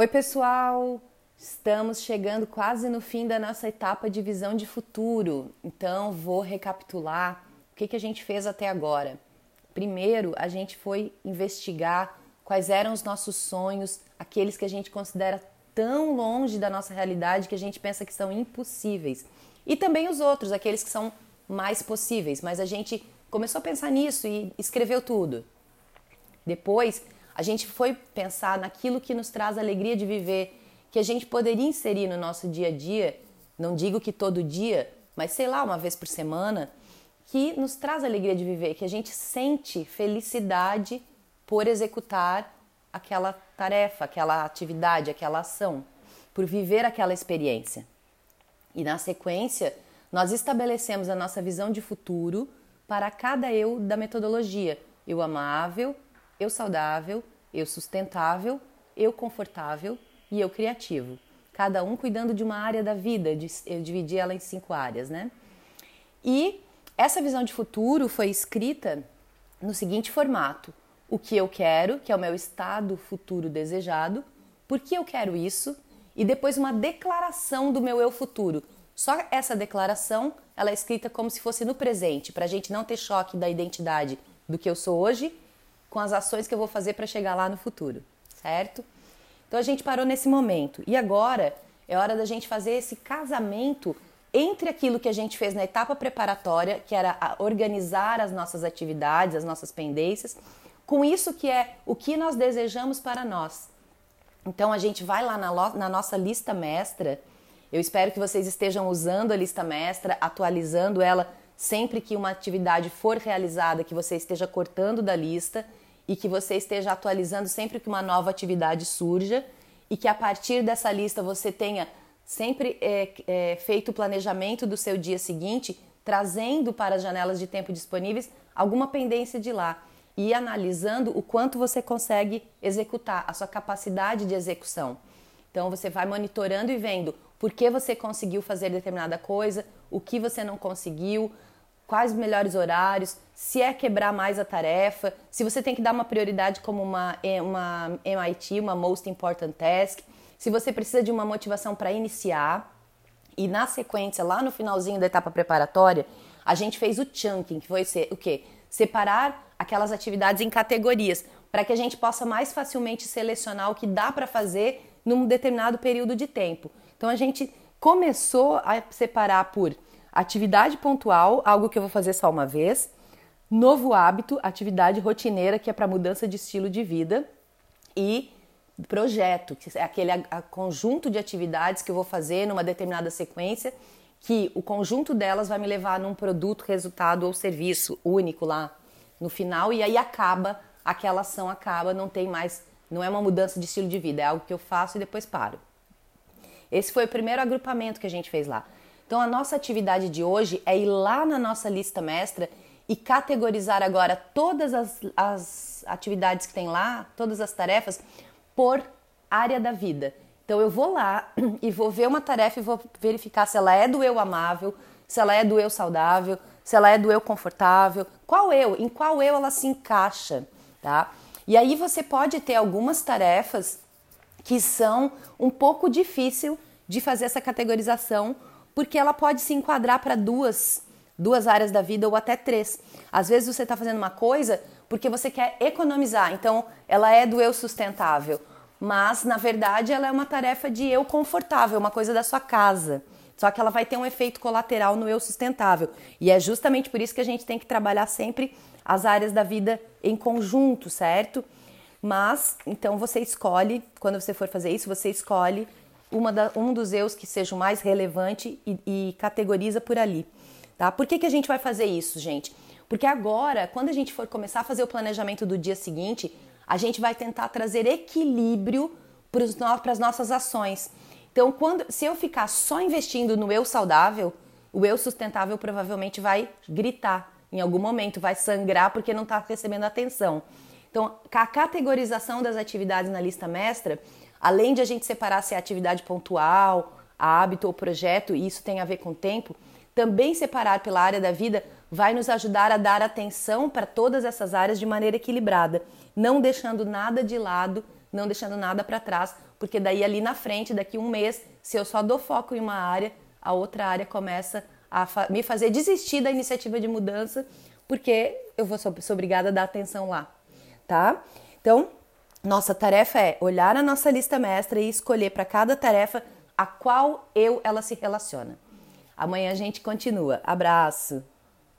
Oi, pessoal! Estamos chegando quase no fim da nossa etapa de visão de futuro, então vou recapitular o que, que a gente fez até agora. Primeiro, a gente foi investigar quais eram os nossos sonhos, aqueles que a gente considera tão longe da nossa realidade que a gente pensa que são impossíveis, e também os outros, aqueles que são mais possíveis, mas a gente começou a pensar nisso e escreveu tudo. Depois, a gente foi pensar naquilo que nos traz alegria de viver, que a gente poderia inserir no nosso dia a dia, não digo que todo dia, mas sei lá, uma vez por semana, que nos traz alegria de viver, que a gente sente felicidade por executar aquela tarefa, aquela atividade, aquela ação, por viver aquela experiência. E na sequência, nós estabelecemos a nossa visão de futuro para cada eu da metodologia: eu amável, eu saudável, eu sustentável, eu confortável e eu criativo. Cada um cuidando de uma área da vida, eu dividi ela em cinco áreas, né? E essa visão de futuro foi escrita no seguinte formato: o que eu quero, que é o meu estado futuro desejado, por que eu quero isso, e depois uma declaração do meu eu futuro. Só essa declaração, ela é escrita como se fosse no presente, para a gente não ter choque da identidade do que eu sou hoje com as ações que eu vou fazer para chegar lá no futuro, certo? Então a gente parou nesse momento e agora é hora da gente fazer esse casamento entre aquilo que a gente fez na etapa preparatória, que era organizar as nossas atividades, as nossas pendências, com isso que é o que nós desejamos para nós. Então a gente vai lá na, na nossa lista mestra. Eu espero que vocês estejam usando a lista mestra, atualizando ela sempre que uma atividade for realizada, que você esteja cortando da lista e que você esteja atualizando sempre que uma nova atividade surja e que a partir dessa lista você tenha sempre é, é, feito o planejamento do seu dia seguinte, trazendo para as janelas de tempo disponíveis alguma pendência de lá e analisando o quanto você consegue executar, a sua capacidade de execução. Então você vai monitorando e vendo por que você conseguiu fazer determinada coisa, o que você não conseguiu, quais os melhores horários, se é quebrar mais a tarefa, se você tem que dar uma prioridade como uma, uma MIT, uma Most Important Task, se você precisa de uma motivação para iniciar. E na sequência, lá no finalzinho da etapa preparatória, a gente fez o chunking, que foi ser, o quê? Separar aquelas atividades em categorias, para que a gente possa mais facilmente selecionar o que dá para fazer num determinado período de tempo. Então a gente começou a separar por Atividade pontual, algo que eu vou fazer só uma vez. Novo hábito, atividade rotineira, que é para mudança de estilo de vida. E projeto, que é aquele a, a conjunto de atividades que eu vou fazer numa determinada sequência, que o conjunto delas vai me levar num produto, resultado ou serviço único lá no final, e aí acaba, aquela ação acaba, não tem mais, não é uma mudança de estilo de vida, é algo que eu faço e depois paro. Esse foi o primeiro agrupamento que a gente fez lá. Então, a nossa atividade de hoje é ir lá na nossa lista mestra e categorizar agora todas as, as atividades que tem lá, todas as tarefas, por área da vida. Então, eu vou lá e vou ver uma tarefa e vou verificar se ela é do eu amável, se ela é do eu saudável, se ela é do eu confortável, qual eu, em qual eu ela se encaixa, tá? E aí você pode ter algumas tarefas que são um pouco difícil de fazer essa categorização porque ela pode se enquadrar para duas, duas áreas da vida ou até três. Às vezes você está fazendo uma coisa porque você quer economizar, então ela é do eu sustentável, mas na verdade ela é uma tarefa de eu confortável, uma coisa da sua casa. Só que ela vai ter um efeito colateral no eu sustentável. E é justamente por isso que a gente tem que trabalhar sempre as áreas da vida em conjunto, certo? Mas, então você escolhe, quando você for fazer isso, você escolhe da, um dos eus que seja o mais relevante e, e categoriza por ali. Tá? Por que, que a gente vai fazer isso, gente? Porque agora, quando a gente for começar a fazer o planejamento do dia seguinte, a gente vai tentar trazer equilíbrio para as nossas ações. Então, quando, se eu ficar só investindo no eu saudável, o eu sustentável provavelmente vai gritar em algum momento, vai sangrar porque não está recebendo atenção. Então, a categorização das atividades na lista mestra Além de a gente separar se é atividade pontual, hábito ou projeto, e isso tem a ver com tempo, também separar pela área da vida vai nos ajudar a dar atenção para todas essas áreas de maneira equilibrada, não deixando nada de lado não deixando nada para trás, porque daí ali na frente, daqui um mês, se eu só dou foco em uma área, a outra área começa a fa me fazer desistir da iniciativa de mudança, porque eu vou sou obrigada a dar atenção lá, tá? Então, nossa tarefa é olhar a nossa lista mestra e escolher para cada tarefa a qual eu ela se relaciona. Amanhã a gente continua. Abraço!